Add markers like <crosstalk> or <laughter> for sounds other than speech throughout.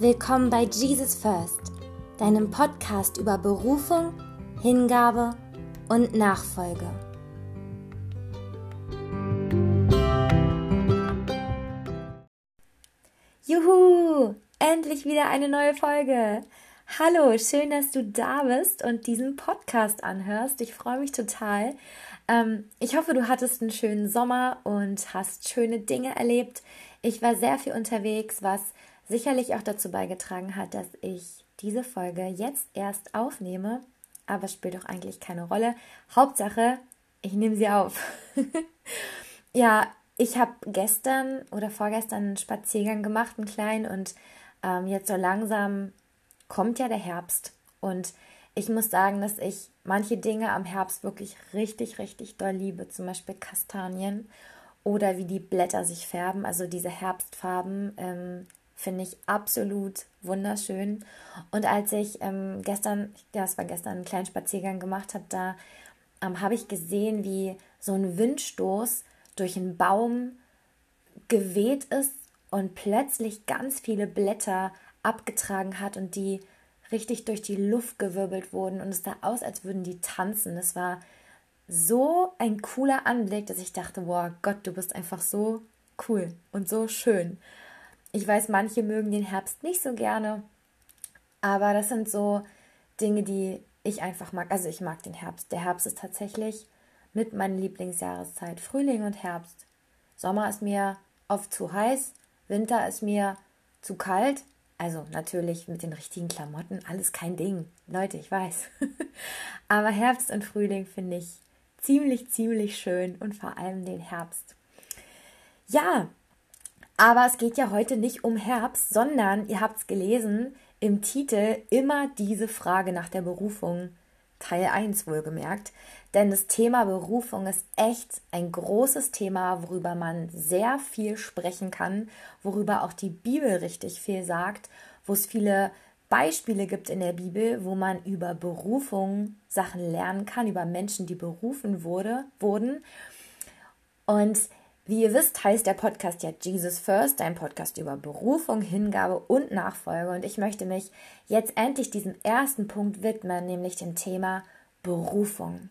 Willkommen bei Jesus First, deinem Podcast über Berufung, Hingabe und Nachfolge. Juhu! Endlich wieder eine neue Folge. Hallo, schön, dass du da bist und diesen Podcast anhörst. Ich freue mich total. Ähm, ich hoffe, du hattest einen schönen Sommer und hast schöne Dinge erlebt. Ich war sehr viel unterwegs, was sicherlich auch dazu beigetragen hat, dass ich diese Folge jetzt erst aufnehme, aber spielt doch eigentlich keine Rolle. Hauptsache, ich nehme sie auf. <laughs> ja, ich habe gestern oder vorgestern einen Spaziergang gemacht, einen kleinen, und ähm, jetzt so langsam kommt ja der Herbst. Und ich muss sagen, dass ich manche Dinge am Herbst wirklich richtig, richtig doll liebe. Zum Beispiel Kastanien oder wie die Blätter sich färben, also diese Herbstfarben. Ähm, Finde ich absolut wunderschön. Und als ich ähm, gestern, ja, es war gestern, einen kleinen Spaziergang gemacht habe, da ähm, habe ich gesehen, wie so ein Windstoß durch einen Baum geweht ist und plötzlich ganz viele Blätter abgetragen hat und die richtig durch die Luft gewirbelt wurden und es sah aus, als würden die tanzen. Es war so ein cooler Anblick, dass ich dachte, wow, Gott, du bist einfach so cool und so schön. Ich weiß, manche mögen den Herbst nicht so gerne, aber das sind so Dinge, die ich einfach mag. Also ich mag den Herbst. Der Herbst ist tatsächlich mit meiner Lieblingsjahreszeit. Frühling und Herbst. Sommer ist mir oft zu heiß, Winter ist mir zu kalt. Also natürlich mit den richtigen Klamotten, alles kein Ding. Leute, ich weiß. <laughs> aber Herbst und Frühling finde ich ziemlich, ziemlich schön und vor allem den Herbst. Ja, aber es geht ja heute nicht um Herbst, sondern, ihr habt es gelesen, im Titel immer diese Frage nach der Berufung, Teil 1 wohlgemerkt. Denn das Thema Berufung ist echt ein großes Thema, worüber man sehr viel sprechen kann, worüber auch die Bibel richtig viel sagt, wo es viele Beispiele gibt in der Bibel, wo man über Berufung Sachen lernen kann, über Menschen, die berufen wurde, wurden. Und wie ihr wisst, heißt der Podcast ja Jesus First, ein Podcast über Berufung, Hingabe und Nachfolge. Und ich möchte mich jetzt endlich diesem ersten Punkt widmen, nämlich dem Thema Berufung.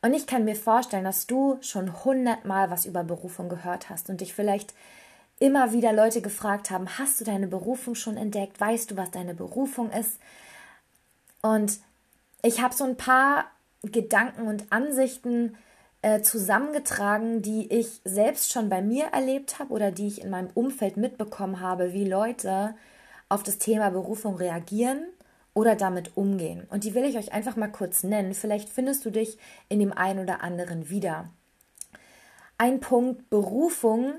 Und ich kann mir vorstellen, dass du schon hundertmal was über Berufung gehört hast und dich vielleicht immer wieder Leute gefragt haben, hast du deine Berufung schon entdeckt? Weißt du, was deine Berufung ist? Und ich habe so ein paar Gedanken und Ansichten, äh, zusammengetragen, die ich selbst schon bei mir erlebt habe oder die ich in meinem Umfeld mitbekommen habe, wie Leute auf das Thema Berufung reagieren oder damit umgehen. Und die will ich euch einfach mal kurz nennen. Vielleicht findest du dich in dem einen oder anderen wieder. Ein Punkt Berufung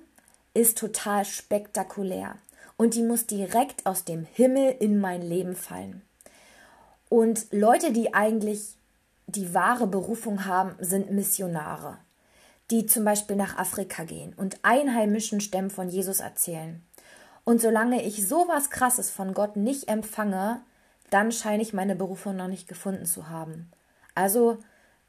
ist total spektakulär und die muss direkt aus dem Himmel in mein Leben fallen. Und Leute, die eigentlich die wahre Berufung haben, sind Missionare, die zum Beispiel nach Afrika gehen und einheimischen Stämmen von Jesus erzählen. Und solange ich sowas Krasses von Gott nicht empfange, dann scheine ich meine Berufung noch nicht gefunden zu haben. Also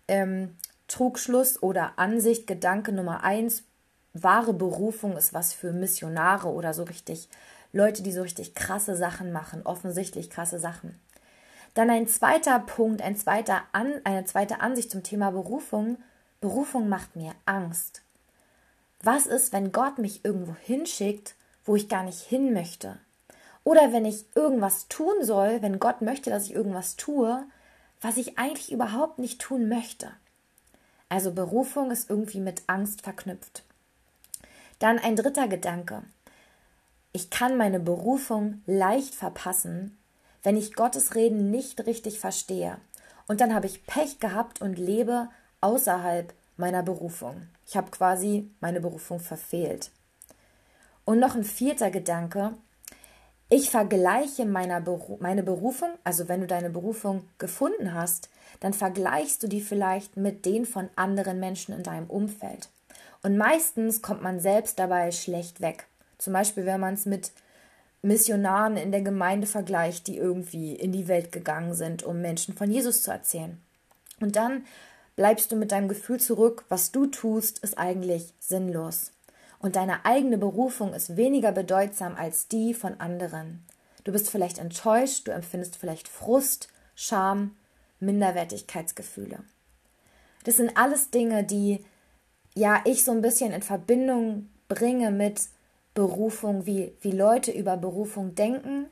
ähm, Trugschluss oder Ansicht, Gedanke Nummer eins, wahre Berufung ist was für Missionare oder so richtig Leute, die so richtig krasse Sachen machen, offensichtlich krasse Sachen. Dann ein zweiter Punkt, ein zweiter An, eine zweite Ansicht zum Thema Berufung. Berufung macht mir Angst. Was ist, wenn Gott mich irgendwo hinschickt, wo ich gar nicht hin möchte? Oder wenn ich irgendwas tun soll, wenn Gott möchte, dass ich irgendwas tue, was ich eigentlich überhaupt nicht tun möchte. Also Berufung ist irgendwie mit Angst verknüpft. Dann ein dritter Gedanke. Ich kann meine Berufung leicht verpassen, wenn ich Gottes Reden nicht richtig verstehe. Und dann habe ich Pech gehabt und lebe außerhalb meiner Berufung. Ich habe quasi meine Berufung verfehlt. Und noch ein vierter Gedanke. Ich vergleiche Beru meine Berufung, also wenn du deine Berufung gefunden hast, dann vergleichst du die vielleicht mit den von anderen Menschen in deinem Umfeld. Und meistens kommt man selbst dabei schlecht weg. Zum Beispiel, wenn man es mit Missionaren in der Gemeinde vergleicht, die irgendwie in die Welt gegangen sind, um Menschen von Jesus zu erzählen. Und dann bleibst du mit deinem Gefühl zurück, was du tust, ist eigentlich sinnlos. Und deine eigene Berufung ist weniger bedeutsam als die von anderen. du bist vielleicht enttäuscht, du empfindest vielleicht Frust, Scham, Minderwertigkeitsgefühle. Das sind alles Dinge, die ja ich so ein bisschen in Verbindung bringe mit Berufung, wie, wie Leute über Berufung denken,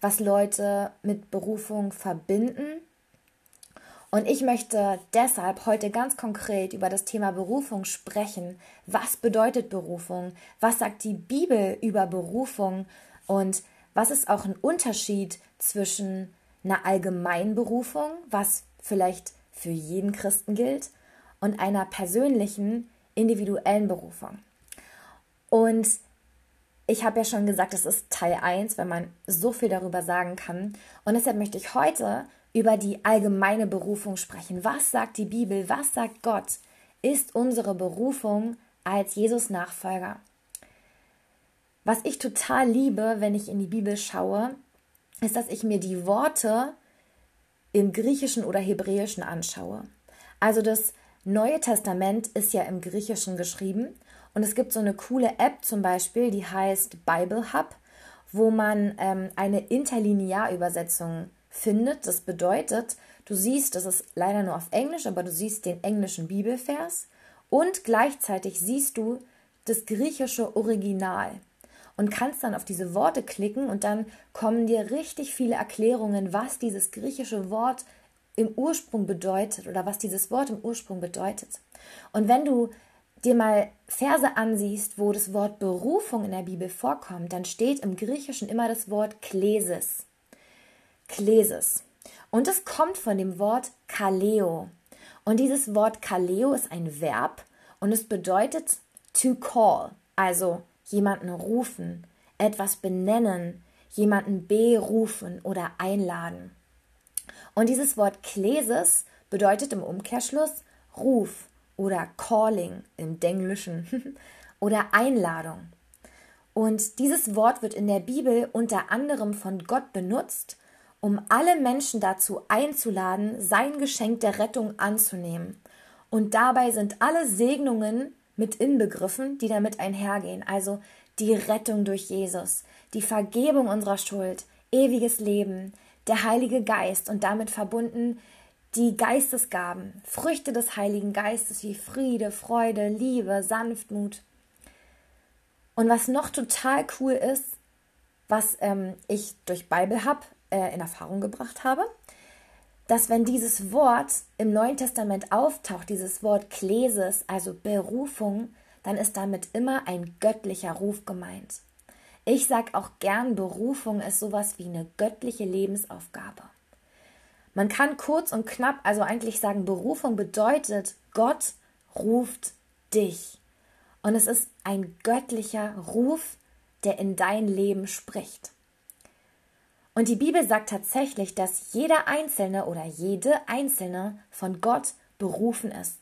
was Leute mit Berufung verbinden. Und ich möchte deshalb heute ganz konkret über das Thema Berufung sprechen. Was bedeutet Berufung? Was sagt die Bibel über Berufung? Und was ist auch ein Unterschied zwischen einer Allgemeinberufung, was vielleicht für jeden Christen gilt, und einer persönlichen, individuellen Berufung? Und ich habe ja schon gesagt, das ist Teil 1, wenn man so viel darüber sagen kann. Und deshalb möchte ich heute über die allgemeine Berufung sprechen. Was sagt die Bibel? Was sagt Gott? Ist unsere Berufung als Jesus-Nachfolger? Was ich total liebe, wenn ich in die Bibel schaue, ist, dass ich mir die Worte im Griechischen oder Hebräischen anschaue. Also das Neue Testament ist ja im Griechischen geschrieben und es gibt so eine coole App zum Beispiel, die heißt Bible Hub, wo man ähm, eine Interlinearübersetzung findet. Das bedeutet, du siehst, das ist leider nur auf Englisch, aber du siehst den englischen Bibelvers und gleichzeitig siehst du das griechische Original und kannst dann auf diese Worte klicken und dann kommen dir richtig viele Erklärungen, was dieses griechische Wort im Ursprung bedeutet oder was dieses Wort im Ursprung bedeutet. Und wenn du dir mal Verse ansiehst, wo das Wort Berufung in der Bibel vorkommt, dann steht im Griechischen immer das Wort Klesis. Klesis. Und es kommt von dem Wort Kaleo. Und dieses Wort Kaleo ist ein Verb und es bedeutet to call, also jemanden rufen, etwas benennen, jemanden berufen oder einladen. Und dieses Wort Klesis bedeutet im Umkehrschluss Ruf oder Calling im Denglischen <laughs> oder Einladung. Und dieses Wort wird in der Bibel unter anderem von Gott benutzt, um alle Menschen dazu einzuladen, sein Geschenk der Rettung anzunehmen. Und dabei sind alle Segnungen mit inbegriffen, die damit einhergehen. Also die Rettung durch Jesus, die Vergebung unserer Schuld, ewiges Leben, der Heilige Geist und damit verbunden die Geistesgaben, Früchte des Heiligen Geistes wie Friede, Freude, Liebe, Sanftmut. Und was noch total cool ist, was ähm, ich durch Bible Hub äh, in Erfahrung gebracht habe, dass wenn dieses Wort im Neuen Testament auftaucht, dieses Wort Klesis, also Berufung, dann ist damit immer ein göttlicher Ruf gemeint. Ich sage auch gern, Berufung ist sowas wie eine göttliche Lebensaufgabe. Man kann kurz und knapp also eigentlich sagen, Berufung bedeutet, Gott ruft dich. Und es ist ein göttlicher Ruf, der in dein Leben spricht. Und die Bibel sagt tatsächlich, dass jeder Einzelne oder jede Einzelne von Gott berufen ist.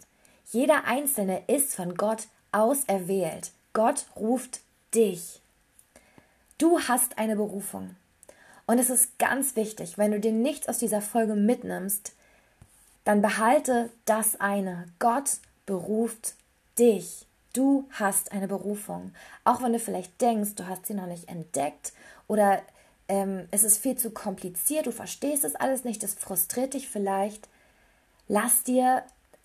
Jeder Einzelne ist von Gott auserwählt. Gott ruft dich. Du hast eine Berufung. Und es ist ganz wichtig, wenn du dir nichts aus dieser Folge mitnimmst, dann behalte das eine. Gott beruft dich. Du hast eine Berufung. Auch wenn du vielleicht denkst, du hast sie noch nicht entdeckt oder ähm, es ist viel zu kompliziert, du verstehst es alles nicht, das frustriert dich vielleicht. Lass dir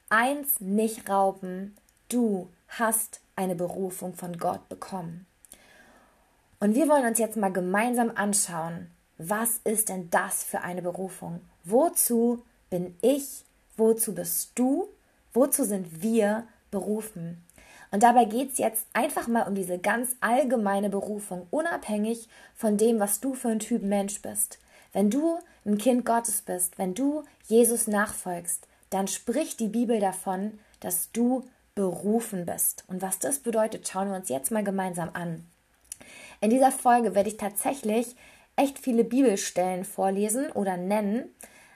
eins nicht rauben. Du hast eine Berufung von Gott bekommen. Und wir wollen uns jetzt mal gemeinsam anschauen, was ist denn das für eine Berufung? Wozu bin ich? Wozu bist du? Wozu sind wir berufen? Und dabei geht es jetzt einfach mal um diese ganz allgemeine Berufung, unabhängig von dem, was du für ein Typ Mensch bist. Wenn du ein Kind Gottes bist, wenn du Jesus nachfolgst, dann spricht die Bibel davon, dass du berufen bist. Und was das bedeutet, schauen wir uns jetzt mal gemeinsam an. In dieser Folge werde ich tatsächlich echt viele Bibelstellen vorlesen oder nennen,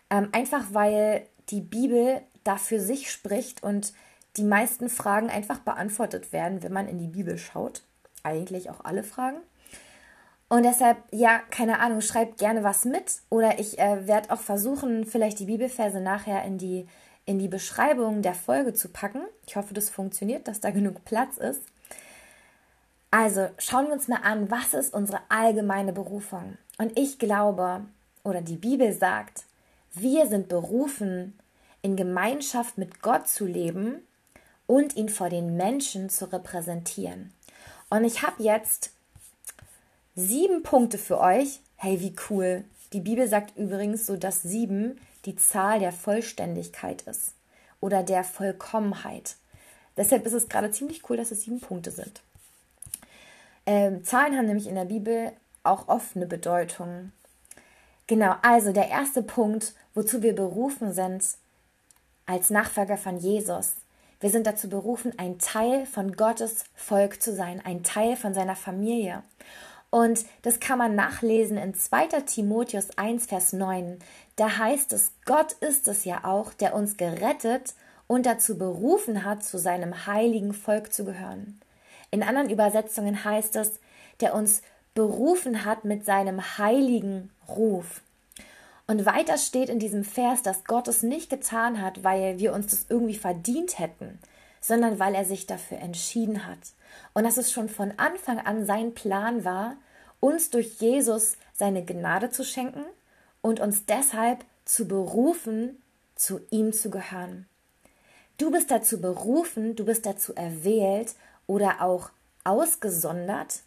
ähm, einfach weil die Bibel da für sich spricht und die meisten Fragen einfach beantwortet werden, wenn man in die Bibel schaut. Eigentlich auch alle Fragen. Und deshalb, ja, keine Ahnung, schreibt gerne was mit oder ich äh, werde auch versuchen, vielleicht die Bibelverse nachher in die, in die Beschreibung der Folge zu packen. Ich hoffe, das funktioniert, dass da genug Platz ist. Also schauen wir uns mal an, was ist unsere allgemeine Berufung? Und ich glaube, oder die Bibel sagt, wir sind berufen, in Gemeinschaft mit Gott zu leben und ihn vor den Menschen zu repräsentieren. Und ich habe jetzt sieben Punkte für euch. Hey, wie cool. Die Bibel sagt übrigens so, dass sieben die Zahl der Vollständigkeit ist oder der Vollkommenheit. Deshalb ist es gerade ziemlich cool, dass es sieben Punkte sind. Ähm, Zahlen haben nämlich in der Bibel auch oft eine Bedeutung. Genau, also der erste Punkt, wozu wir berufen sind als Nachfolger von Jesus. Wir sind dazu berufen, ein Teil von Gottes Volk zu sein, ein Teil von seiner Familie. Und das kann man nachlesen in 2. Timotheus 1, Vers 9. Da heißt es, Gott ist es ja auch, der uns gerettet und dazu berufen hat, zu seinem heiligen Volk zu gehören. In anderen Übersetzungen heißt es, der uns berufen hat mit seinem heiligen Ruf. Und weiter steht in diesem Vers, dass Gott es nicht getan hat, weil wir uns das irgendwie verdient hätten, sondern weil er sich dafür entschieden hat. Und dass es schon von Anfang an sein Plan war, uns durch Jesus seine Gnade zu schenken und uns deshalb zu berufen, zu ihm zu gehören. Du bist dazu berufen, du bist dazu erwählt oder auch ausgesondert,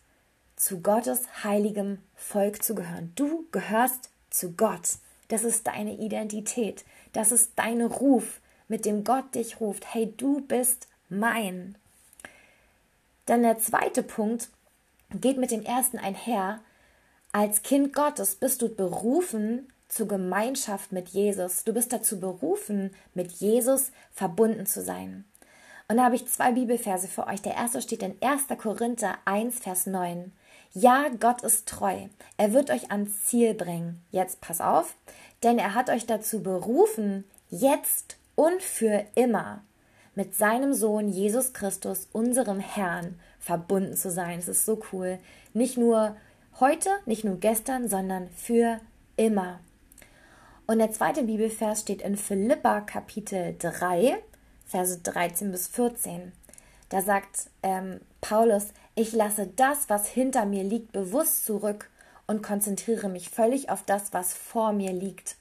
zu Gottes heiligem Volk zu gehören. Du gehörst zu Gott. Das ist deine Identität. Das ist dein Ruf, mit dem Gott dich ruft. Hey, du bist mein. Dann der zweite Punkt geht mit dem ersten einher. Als Kind Gottes bist du berufen, zur Gemeinschaft mit Jesus. Du bist dazu berufen, mit Jesus verbunden zu sein. Und da habe ich zwei Bibelverse für euch. Der erste steht in 1. Korinther 1, Vers 9. Ja, Gott ist treu. Er wird euch ans Ziel bringen. Jetzt pass auf, denn er hat euch dazu berufen, jetzt und für immer mit seinem Sohn Jesus Christus, unserem Herrn, verbunden zu sein. Es ist so cool. Nicht nur heute, nicht nur gestern, sondern für immer. Und der zweite Bibelvers steht in Philippa Kapitel 3, Verse 13 bis 14. Da sagt ähm, Paulus, ich lasse das, was hinter mir liegt, bewusst zurück und konzentriere mich völlig auf das, was vor mir liegt.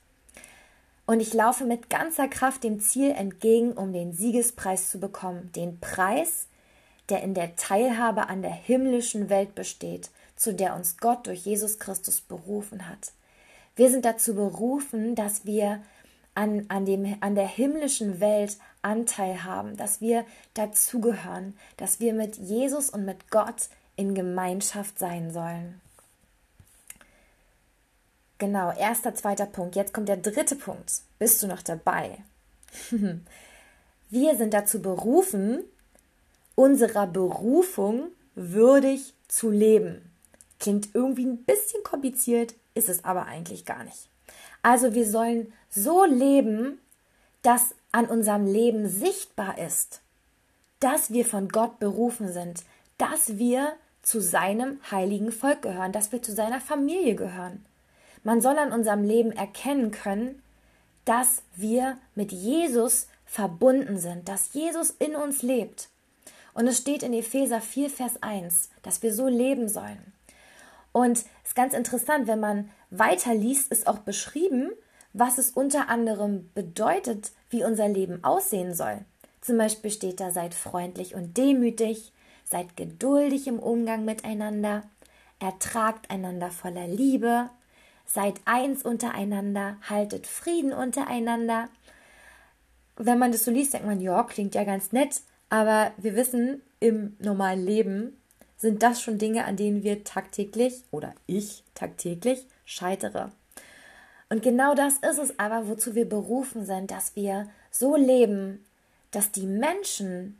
Und ich laufe mit ganzer Kraft dem Ziel entgegen, um den Siegespreis zu bekommen, den Preis, der in der Teilhabe an der himmlischen Welt besteht, zu der uns Gott durch Jesus Christus berufen hat. Wir sind dazu berufen, dass wir an, an, dem, an der himmlischen Welt Anteil haben, dass wir dazugehören, dass wir mit Jesus und mit Gott in Gemeinschaft sein sollen. Genau, erster, zweiter Punkt. Jetzt kommt der dritte Punkt. Bist du noch dabei? <laughs> wir sind dazu berufen, unserer Berufung würdig zu leben. Klingt irgendwie ein bisschen kompliziert, ist es aber eigentlich gar nicht. Also wir sollen so leben, dass an unserem Leben sichtbar ist, dass wir von Gott berufen sind, dass wir zu seinem heiligen Volk gehören, dass wir zu seiner Familie gehören. Man soll an unserem Leben erkennen können, dass wir mit Jesus verbunden sind, dass Jesus in uns lebt. Und es steht in Epheser 4, Vers 1, dass wir so leben sollen. Und es ist ganz interessant, wenn man weiterliest, ist auch beschrieben, was es unter anderem bedeutet, wie unser Leben aussehen soll. Zum Beispiel steht da, seid freundlich und demütig, seid geduldig im Umgang miteinander, ertragt einander voller Liebe, seid eins untereinander, haltet Frieden untereinander. Wenn man das so liest, denkt man, ja, klingt ja ganz nett, aber wir wissen, im normalen Leben sind das schon Dinge, an denen wir tagtäglich oder ich tagtäglich scheitere. Und genau das ist es aber, wozu wir berufen sind, dass wir so leben, dass die Menschen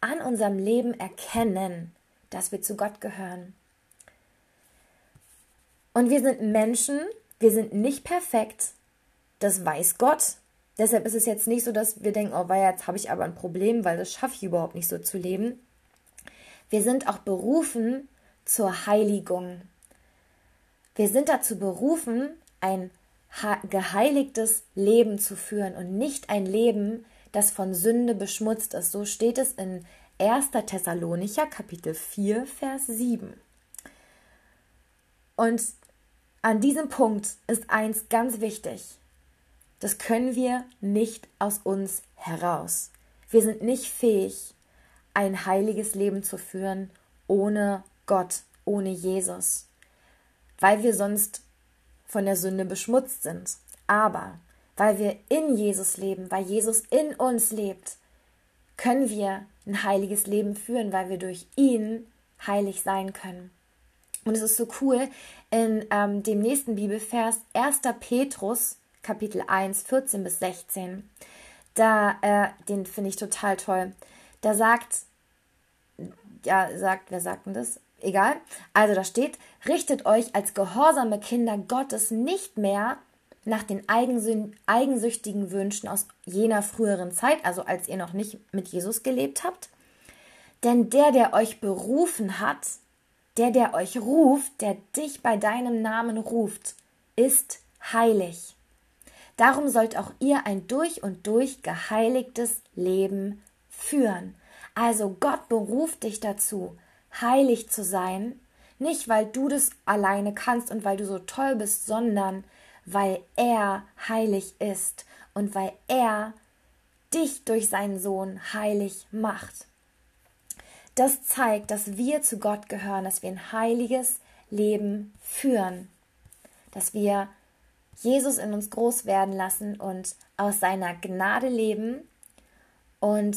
an unserem Leben erkennen, dass wir zu Gott gehören. Und wir sind Menschen, wir sind nicht perfekt, das weiß Gott. Deshalb ist es jetzt nicht so, dass wir denken, oh, weil jetzt habe ich aber ein Problem, weil das schaffe ich überhaupt nicht so zu leben. Wir sind auch berufen zur Heiligung. Wir sind dazu berufen, ein geheiligtes Leben zu führen und nicht ein Leben, das von Sünde beschmutzt ist. So steht es in 1. Thessalonicher Kapitel 4, Vers 7. Und an diesem Punkt ist eins ganz wichtig. Das können wir nicht aus uns heraus. Wir sind nicht fähig, ein heiliges Leben zu führen ohne Gott, ohne Jesus, weil wir sonst von der Sünde beschmutzt sind. Aber weil wir in Jesus leben, weil Jesus in uns lebt, können wir ein heiliges Leben führen, weil wir durch ihn heilig sein können. Und es ist so cool, in ähm, dem nächsten Bibelvers 1. Petrus, Kapitel 1, 14 bis 16, da, äh, den finde ich total toll, da sagt, ja, sagt, wer sagt denn das? Egal. Also da steht, richtet euch als gehorsame Kinder Gottes nicht mehr nach den eigensüchtigen Wünschen aus jener früheren Zeit, also als ihr noch nicht mit Jesus gelebt habt. Denn der, der euch berufen hat, der, der euch ruft, der dich bei deinem Namen ruft, ist heilig. Darum sollt auch ihr ein durch und durch geheiligtes Leben führen. Also Gott beruft dich dazu, heilig zu sein, nicht weil du das alleine kannst und weil du so toll bist, sondern weil er heilig ist und weil er dich durch seinen Sohn heilig macht. Das zeigt, dass wir zu Gott gehören, dass wir ein heiliges Leben führen, dass wir Jesus in uns groß werden lassen und aus seiner Gnade leben und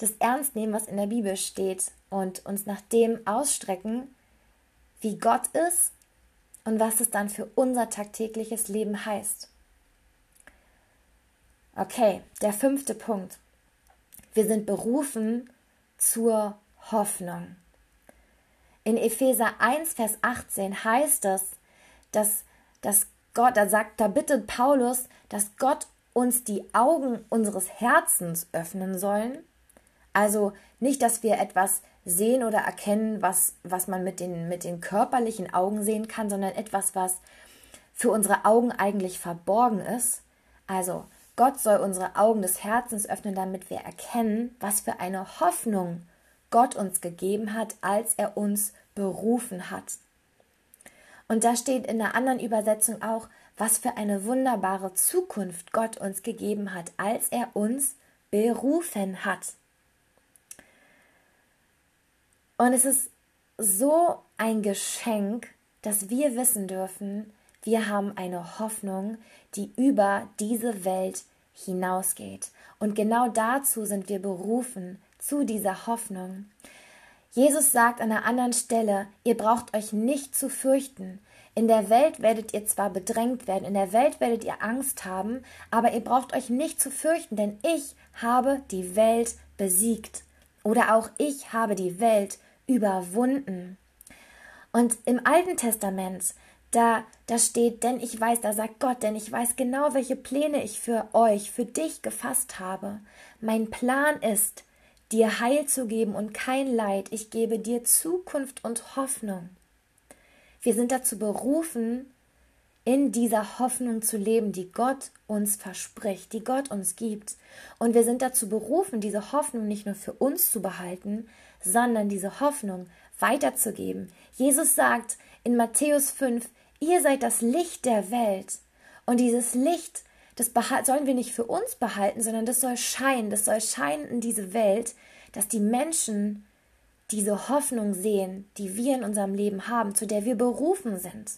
das ernst nehmen, was in der Bibel steht und uns nach dem ausstrecken, wie Gott ist und was es dann für unser tagtägliches Leben heißt. Okay, der fünfte Punkt. Wir sind berufen zur Hoffnung. In Epheser 1, Vers 18 heißt es, dass, dass Gott, da sagt, da bittet Paulus, dass Gott uns die Augen unseres Herzens öffnen sollen. Also nicht, dass wir etwas sehen oder erkennen, was, was man mit den, mit den körperlichen Augen sehen kann, sondern etwas, was für unsere Augen eigentlich verborgen ist. Also Gott soll unsere Augen des Herzens öffnen, damit wir erkennen, was für eine Hoffnung Gott uns gegeben hat, als er uns berufen hat. Und da steht in der anderen Übersetzung auch, was für eine wunderbare Zukunft Gott uns gegeben hat, als er uns berufen hat. Und es ist so ein Geschenk, dass wir wissen dürfen, wir haben eine Hoffnung, die über diese Welt hinausgeht. Und genau dazu sind wir berufen, zu dieser Hoffnung. Jesus sagt an einer anderen Stelle, ihr braucht euch nicht zu fürchten. In der Welt werdet ihr zwar bedrängt werden, in der Welt werdet ihr Angst haben, aber ihr braucht euch nicht zu fürchten, denn ich habe die Welt besiegt. Oder auch ich habe die Welt überwunden. Und im Alten Testament, da, da steht, denn ich weiß, da sagt Gott, denn ich weiß genau, welche Pläne ich für euch, für dich gefasst habe. Mein Plan ist, dir Heil zu geben und kein Leid. Ich gebe dir Zukunft und Hoffnung. Wir sind dazu berufen, in dieser Hoffnung zu leben, die Gott uns verspricht, die Gott uns gibt. Und wir sind dazu berufen, diese Hoffnung nicht nur für uns zu behalten, sondern diese Hoffnung weiterzugeben. Jesus sagt in Matthäus 5, ihr seid das Licht der Welt. Und dieses Licht, das sollen wir nicht für uns behalten, sondern das soll scheinen, das soll scheinen in diese Welt, dass die Menschen diese Hoffnung sehen, die wir in unserem Leben haben, zu der wir berufen sind.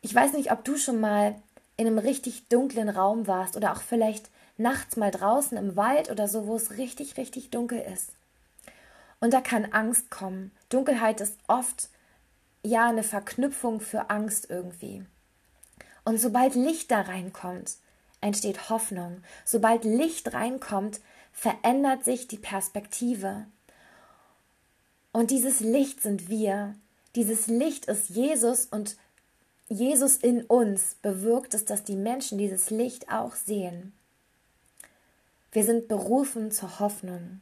Ich weiß nicht, ob du schon mal in einem richtig dunklen Raum warst oder auch vielleicht nachts mal draußen im Wald oder so, wo es richtig, richtig dunkel ist. Und da kann Angst kommen. Dunkelheit ist oft ja eine Verknüpfung für Angst irgendwie. Und sobald Licht da reinkommt, entsteht Hoffnung. Sobald Licht reinkommt, verändert sich die Perspektive. Und dieses Licht sind wir. Dieses Licht ist Jesus und Jesus in uns bewirkt es, dass die Menschen dieses Licht auch sehen. Wir sind berufen zur Hoffnung.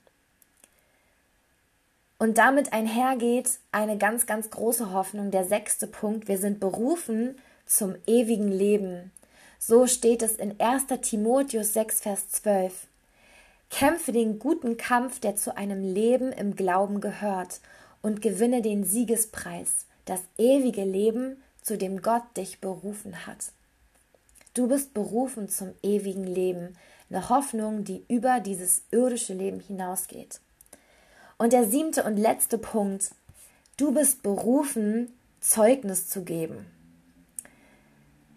Und damit einhergeht eine ganz, ganz große Hoffnung, der sechste Punkt. Wir sind berufen zum ewigen Leben. So steht es in 1. Timotheus 6, Vers 12. Kämpfe den guten Kampf, der zu einem Leben im Glauben gehört, und gewinne den Siegespreis, das ewige Leben, zu dem Gott dich berufen hat. Du bist berufen zum ewigen Leben, eine Hoffnung, die über dieses irdische Leben hinausgeht. Und der siebte und letzte Punkt, du bist berufen, Zeugnis zu geben.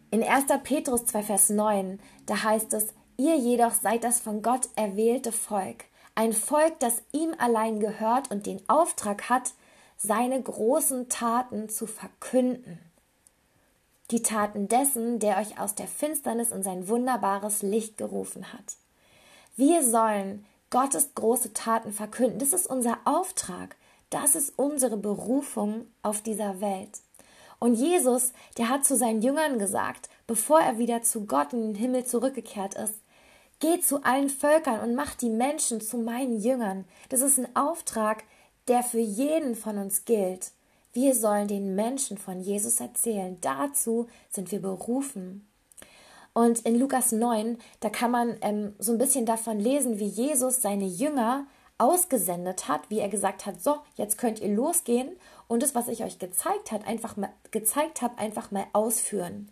In 1. Petrus 2, Vers 9, da heißt es, ihr jedoch seid das von Gott erwählte Volk, ein Volk, das ihm allein gehört und den Auftrag hat, seine großen Taten zu verkünden die Taten dessen, der euch aus der Finsternis in sein wunderbares Licht gerufen hat. Wir sollen Gottes große Taten verkünden. Das ist unser Auftrag. Das ist unsere Berufung auf dieser Welt. Und Jesus, der hat zu seinen Jüngern gesagt, bevor er wieder zu Gott in den Himmel zurückgekehrt ist, geht zu allen Völkern und macht die Menschen zu meinen Jüngern. Das ist ein Auftrag, der für jeden von uns gilt. Wir sollen den Menschen von Jesus erzählen. Dazu sind wir berufen. Und in Lukas 9, da kann man ähm, so ein bisschen davon lesen, wie Jesus seine Jünger ausgesendet hat, wie er gesagt hat, so, jetzt könnt ihr losgehen und das, was ich euch gezeigt hat, einfach mal gezeigt habe, einfach mal ausführen.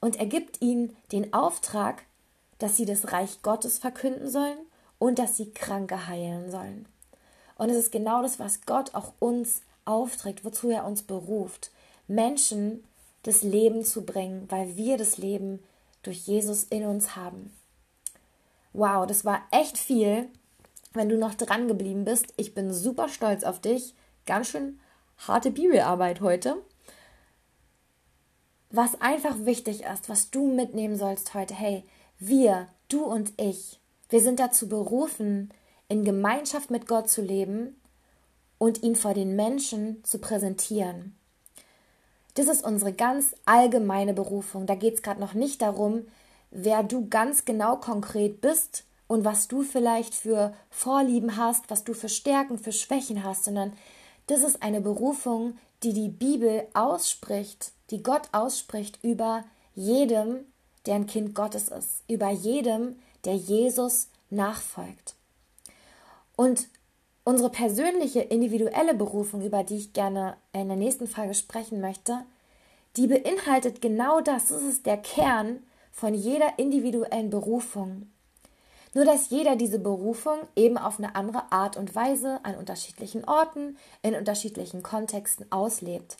Und er gibt ihnen den Auftrag, dass sie das Reich Gottes verkünden sollen und dass sie Kranke heilen sollen. Und es ist genau das, was Gott auch uns aufträgt, wozu er uns beruft, Menschen das Leben zu bringen, weil wir das Leben durch Jesus in uns haben. Wow, das war echt viel. Wenn du noch dran geblieben bist, ich bin super stolz auf dich. Ganz schön harte Bibelarbeit heute. Was einfach wichtig ist, was du mitnehmen sollst heute, hey, wir, du und ich, wir sind dazu berufen, in Gemeinschaft mit Gott zu leben und ihn vor den Menschen zu präsentieren. Das ist unsere ganz allgemeine Berufung. Da geht es gerade noch nicht darum, wer du ganz genau konkret bist und was du vielleicht für Vorlieben hast, was du für Stärken, für Schwächen hast, sondern das ist eine Berufung, die die Bibel ausspricht, die Gott ausspricht über jedem, der ein Kind Gottes ist, über jedem, der Jesus nachfolgt. Und Unsere persönliche, individuelle Berufung, über die ich gerne in der nächsten Frage sprechen möchte, die beinhaltet genau das. Das ist der Kern von jeder individuellen Berufung. Nur dass jeder diese Berufung eben auf eine andere Art und Weise an unterschiedlichen Orten, in unterschiedlichen Kontexten auslebt.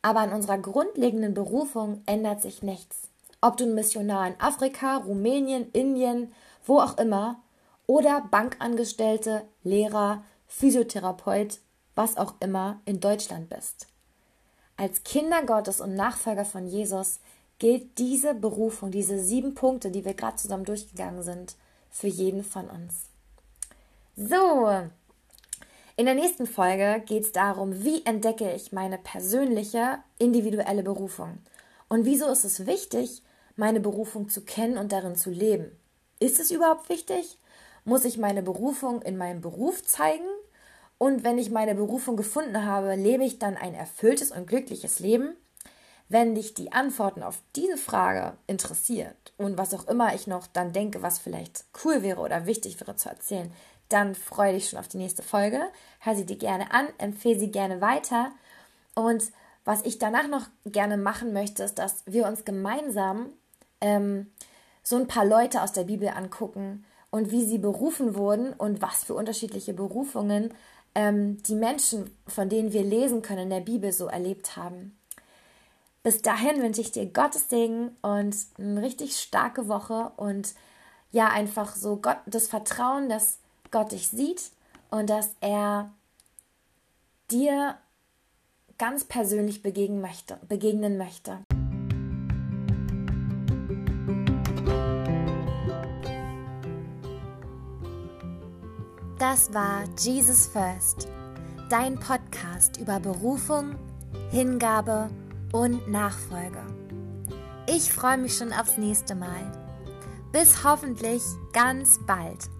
Aber an unserer grundlegenden Berufung ändert sich nichts. Ob du ein Missionar in Afrika, Rumänien, Indien, wo auch immer, oder Bankangestellte, Lehrer, Physiotherapeut, was auch immer in Deutschland bist. Als Kinder Gottes und Nachfolger von Jesus gilt diese Berufung, diese sieben Punkte, die wir gerade zusammen durchgegangen sind, für jeden von uns. So, in der nächsten Folge geht es darum, wie entdecke ich meine persönliche, individuelle Berufung und wieso ist es wichtig, meine Berufung zu kennen und darin zu leben. Ist es überhaupt wichtig? Muss ich meine Berufung in meinem Beruf zeigen? Und wenn ich meine Berufung gefunden habe, lebe ich dann ein erfülltes und glückliches Leben? Wenn dich die Antworten auf diese Frage interessiert und was auch immer ich noch dann denke, was vielleicht cool wäre oder wichtig wäre zu erzählen, dann freue dich schon auf die nächste Folge. Hör sie dir gerne an, empfehle sie gerne weiter. Und was ich danach noch gerne machen möchte, ist, dass wir uns gemeinsam ähm, so ein paar Leute aus der Bibel angucken, und wie sie berufen wurden und was für unterschiedliche Berufungen ähm, die Menschen, von denen wir lesen können in der Bibel, so erlebt haben. Bis dahin wünsche ich dir Gottes Segen und eine richtig starke Woche und ja, einfach so Gott, das Vertrauen, dass Gott dich sieht und dass er dir ganz persönlich begegnen möchte. Begegnen möchte. Das war Jesus First, dein Podcast über Berufung, Hingabe und Nachfolge. Ich freue mich schon aufs nächste Mal. Bis hoffentlich ganz bald.